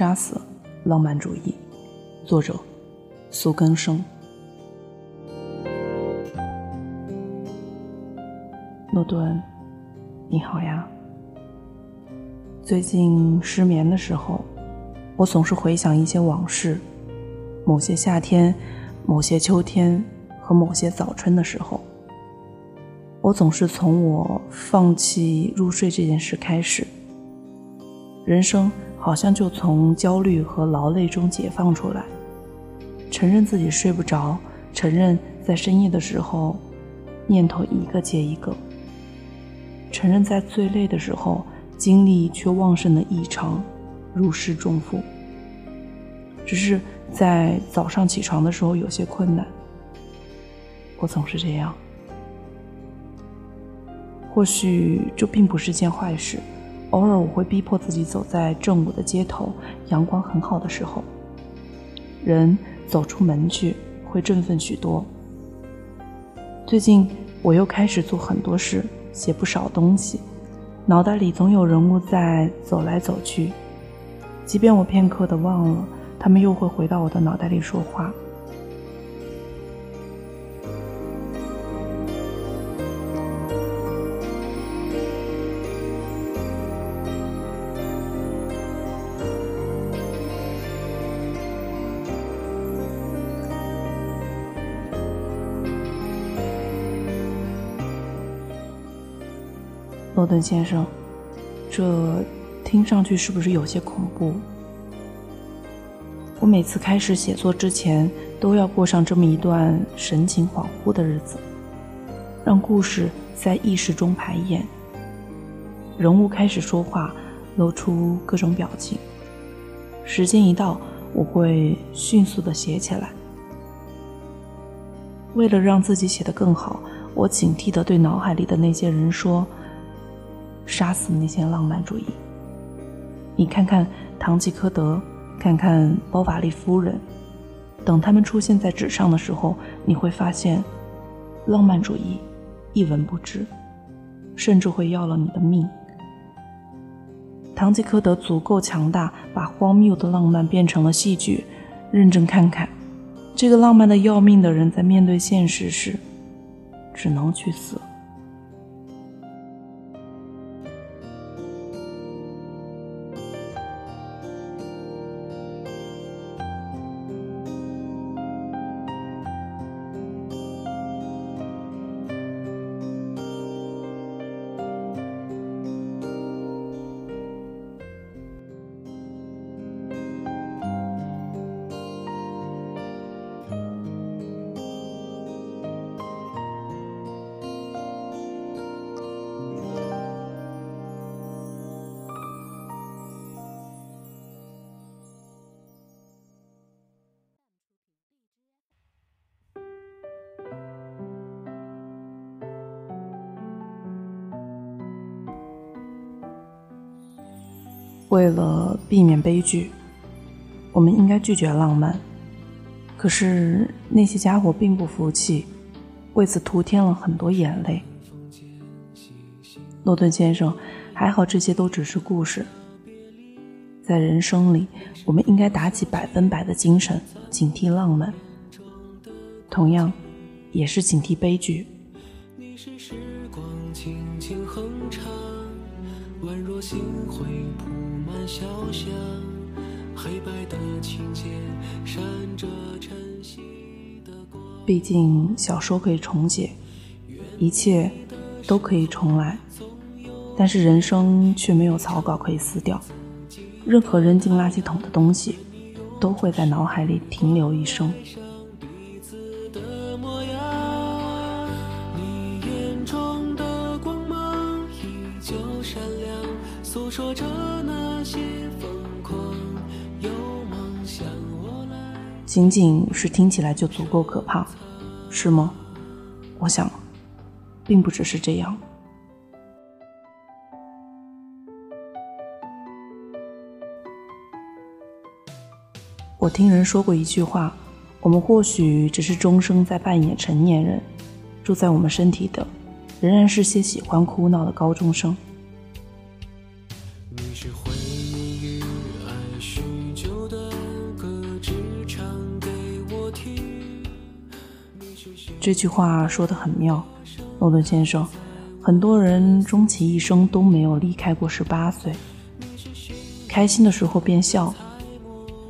杀死浪漫主义，作者苏根生。诺顿，你好呀。最近失眠的时候，我总是回想一些往事，某些夏天，某些秋天和某些早春的时候。我总是从我放弃入睡这件事开始，人生好像就从焦虑和劳累中解放出来，承认自己睡不着，承认在深夜的时候念头一个接一个，承认在最累的时候精力却旺盛的异常，如释重负。只是在早上起床的时候有些困难，我总是这样。或许这并不是件坏事。偶尔我会逼迫自己走在正午的街头，阳光很好的时候，人走出门去会振奋许多。最近我又开始做很多事，写不少东西，脑袋里总有人物在走来走去，即便我片刻的忘了，他们又会回到我的脑袋里说话。诺顿先生，这听上去是不是有些恐怖？我每次开始写作之前，都要过上这么一段神情恍惚的日子，让故事在意识中排演，人物开始说话，露出各种表情。时间一到，我会迅速的写起来。为了让自己写得更好，我警惕地对脑海里的那些人说。杀死那些浪漫主义。你看看堂吉诃德，看看包法利夫人，等他们出现在纸上的时候，你会发现，浪漫主义一文不值，甚至会要了你的命。堂吉诃德足够强大，把荒谬的浪漫变成了戏剧。认真看看，这个浪漫的要命的人，在面对现实时，只能去死。为了避免悲剧，我们应该拒绝浪漫。可是那些家伙并不服气，为此徒添了很多眼泪。诺顿先生，还好这些都只是故事。在人生里，我们应该打起百分百的精神，警惕浪漫，同样，也是警惕悲剧。你是时光轻轻哼唱，宛若星辉小巷，黑白的情节闪着晨曦的光。毕竟小说可以重写，一切都可以重来，但是人生却没有草稿可以撕掉。任何扔进垃圾桶的东西，都会在脑海里停留一生。仅仅是听起来就足够可怕，是吗？我想，并不只是这样。我听人说过一句话：我们或许只是终生在扮演成年人，住在我们身体的，仍然是些喜欢哭闹的高中生。这句话说的很妙，诺顿先生。很多人终其一生都没有离开过十八岁。开心的时候便笑，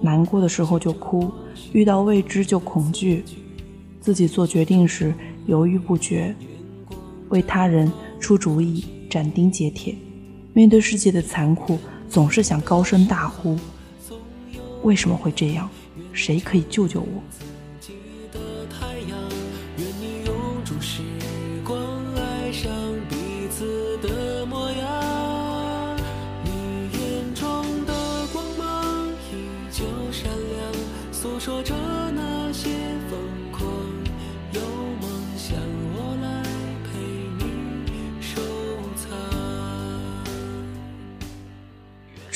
难过的时候就哭，遇到未知就恐惧，自己做决定时犹豫不决，为他人出主意斩钉截铁，面对世界的残酷总是想高声大呼。为什么会这样？谁可以救救我？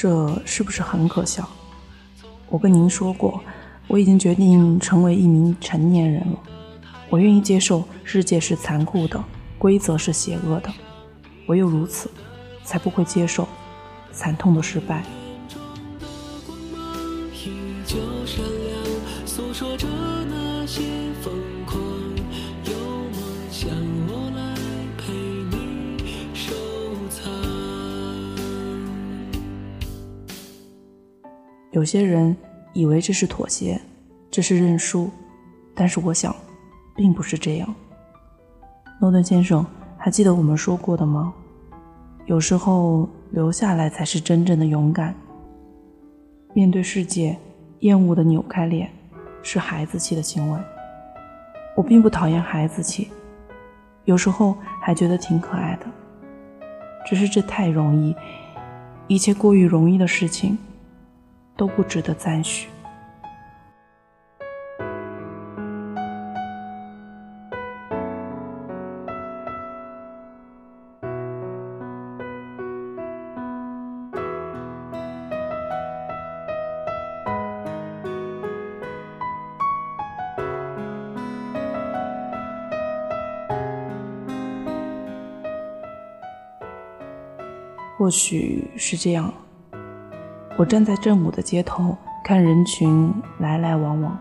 这是不是很可笑？我跟您说过，我已经决定成为一名成年人了。我愿意接受世界是残酷的，规则是邪恶的。唯有如此，才不会接受惨痛的失败。有些人以为这是妥协，这是认输，但是我想，并不是这样。诺顿先生，还记得我们说过的吗？有时候留下来才是真正的勇敢。面对世界，厌恶的扭开脸。是孩子气的行为。我并不讨厌孩子气，有时候还觉得挺可爱的。只是这太容易，一切过于容易的事情，都不值得赞许。或许是这样，我站在正午的街头，看人群来来往往。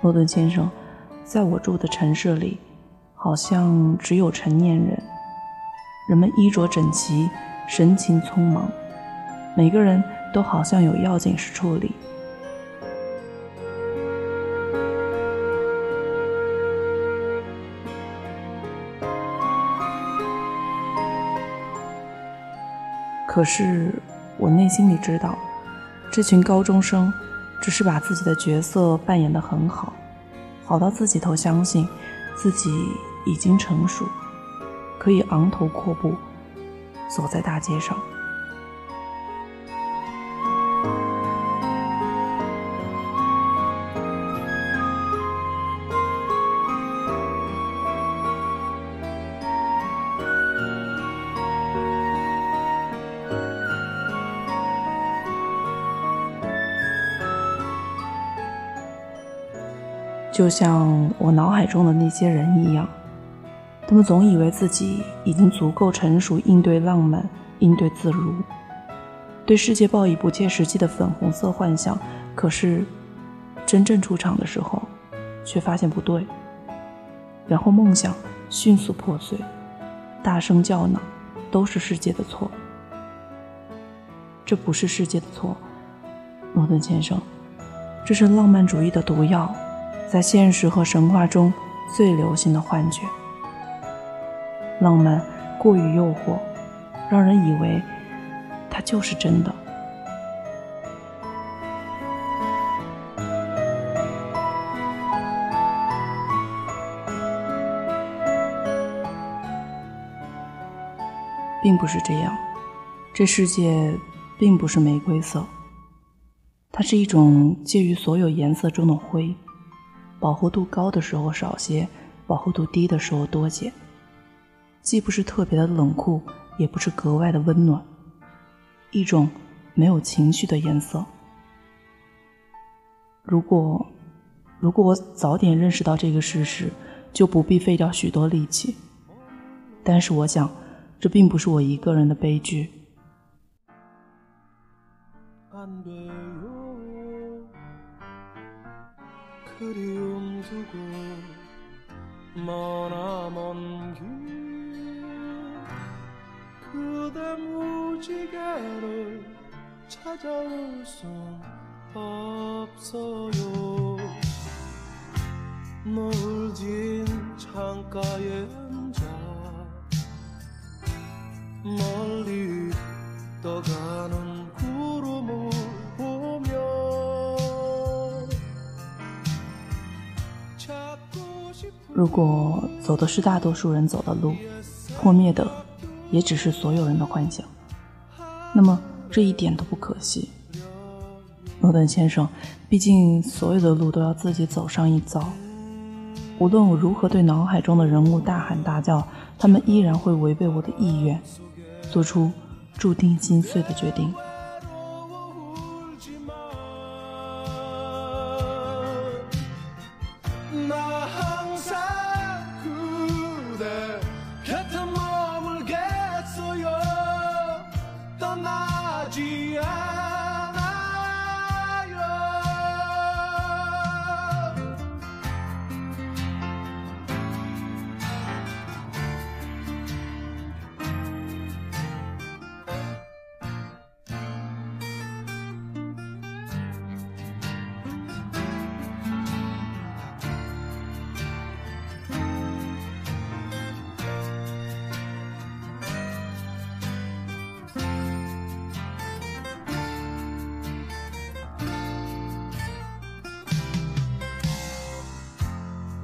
诺顿先生，在我住的城市里，好像只有成年人。人们衣着整齐，神情匆忙，每个人都好像有要紧事处理。可是，我内心里知道，这群高中生只是把自己的角色扮演得很好，好到自己都相信自己已经成熟，可以昂头阔步走在大街上。就像我脑海中的那些人一样，他们总以为自己已经足够成熟应对浪漫、应对自如，对世界抱以不切实际的粉红色幻想。可是，真正出场的时候，却发现不对。然后梦想迅速破碎，大声叫嚷，都是世界的错。这不是世界的错，诺顿先生，这是浪漫主义的毒药。在现实和神话中最流行的幻觉，浪漫过于诱惑，让人以为它就是真的，并不是这样。这世界并不是玫瑰色，它是一种介于所有颜色中的灰。饱和度高的时候少些，饱和度低的时候多些。既不是特别的冷酷，也不是格外的温暖，一种没有情绪的颜色。如果，如果我早点认识到这个事实，就不必费掉许多力气。但是我想，这并不是我一个人的悲剧。 그리움 두고 머나 먼 길. 그대 무지개를 찾아올 순 없어요. 노을 진 창가에 앉아 멀리 떠가는 구름을 如果走的是大多数人走的路，破灭的也只是所有人的幻想，那么这一点都不可惜。诺顿先生，毕竟所有的路都要自己走上一遭。无论我如何对脑海中的人物大喊大叫，他们依然会违背我的意愿，做出注定心碎的决定。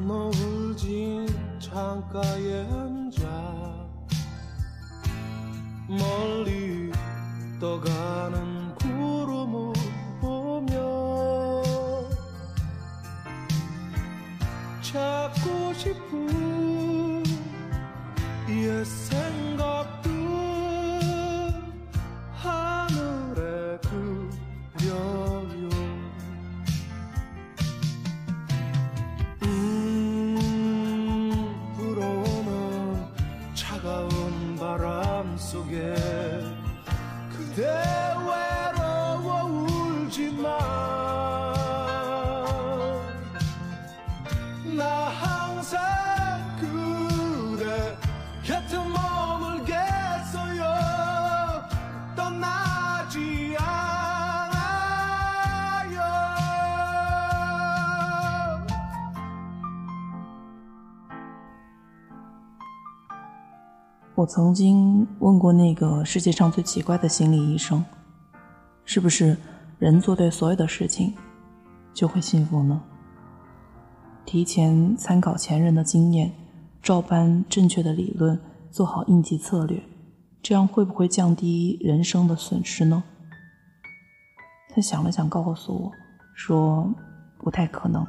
노을 진 창가에 앉아 멀리 떠가는 구름을 보며 찾고 싶은 옛 Hey! 我曾经问过那个世界上最奇怪的心理医生，是不是人做对所有的事情就会幸福呢？提前参考前人的经验，照搬正确的理论，做好应急策略，这样会不会降低人生的损失呢？他想了想，告诉我说不太可能。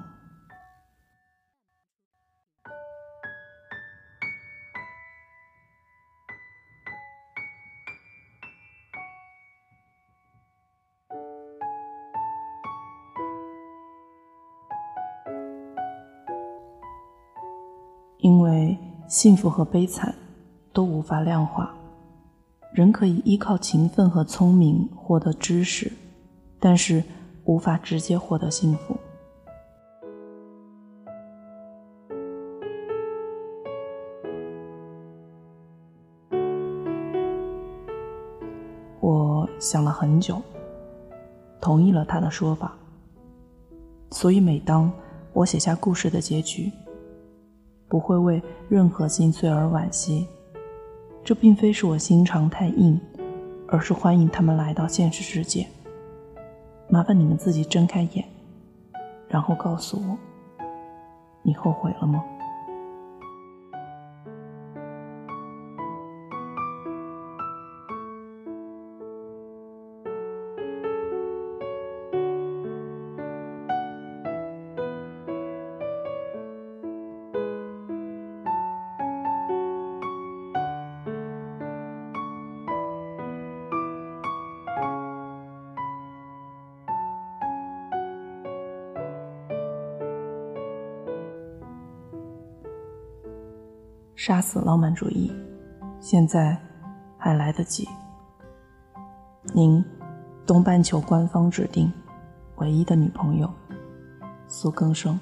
幸福和悲惨都无法量化，人可以依靠勤奋和聪明获得知识，但是无法直接获得幸福。我想了很久，同意了他的说法。所以，每当我写下故事的结局，不会为任何心碎而惋惜。这并非是我心肠太硬，而是欢迎他们来到现实世界。麻烦你们自己睁开眼，然后告诉我，你后悔了吗？杀死浪漫主义，现在还来得及。您东半球官方指定唯一的女朋友苏更生。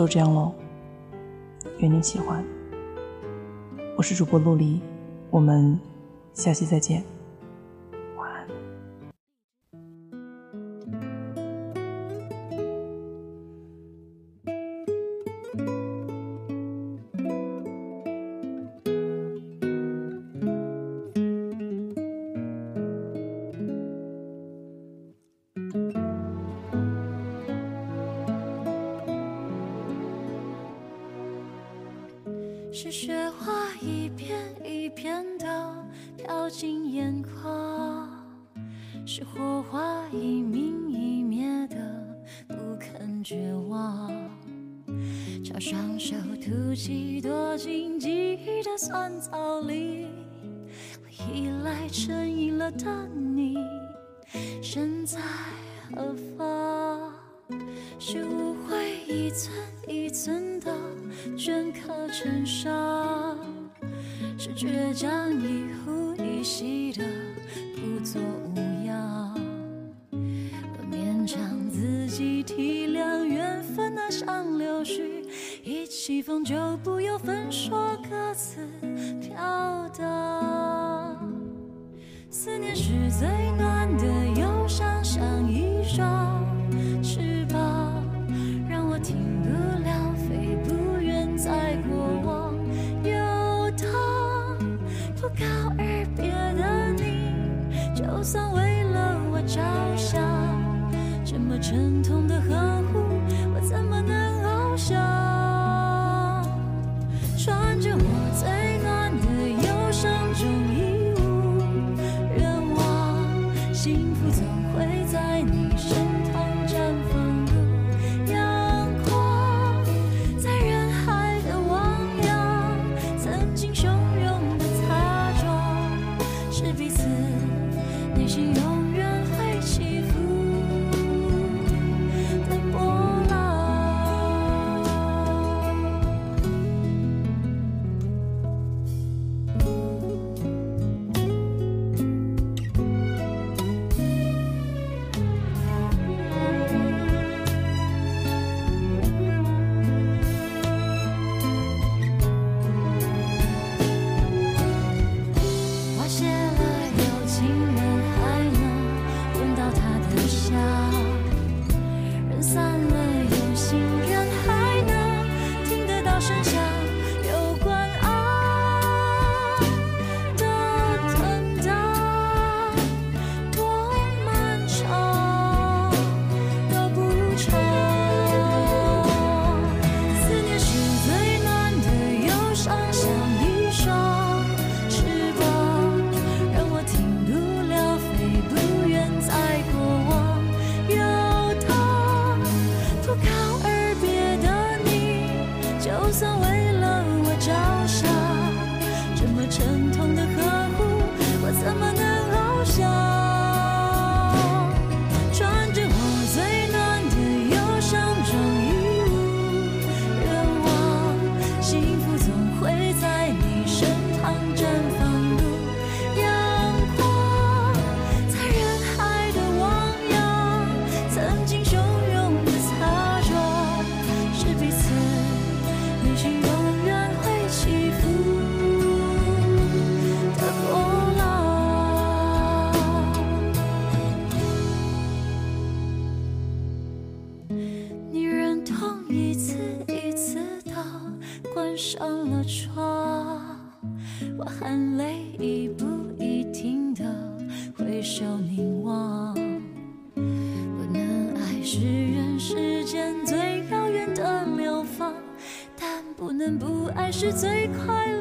就这样喽，愿你喜欢。我是主播陆离，我们下期再见，是火花一明一灭的不肯绝望。朝双手吐气，躲进记忆的酸草里。我依赖成瘾了的你，身在何方？是误会一寸一寸的镌刻成伤，是倔强一呼一吸的不作无自己体谅缘分那像柳絮，一起风就不由分说各自飘荡。思念是最暖的忧伤，像一双人一次一次地关上了窗，我含泪一步一停地回首凝望。不能爱是人世间最遥远的流放，但不能不爱是最快乐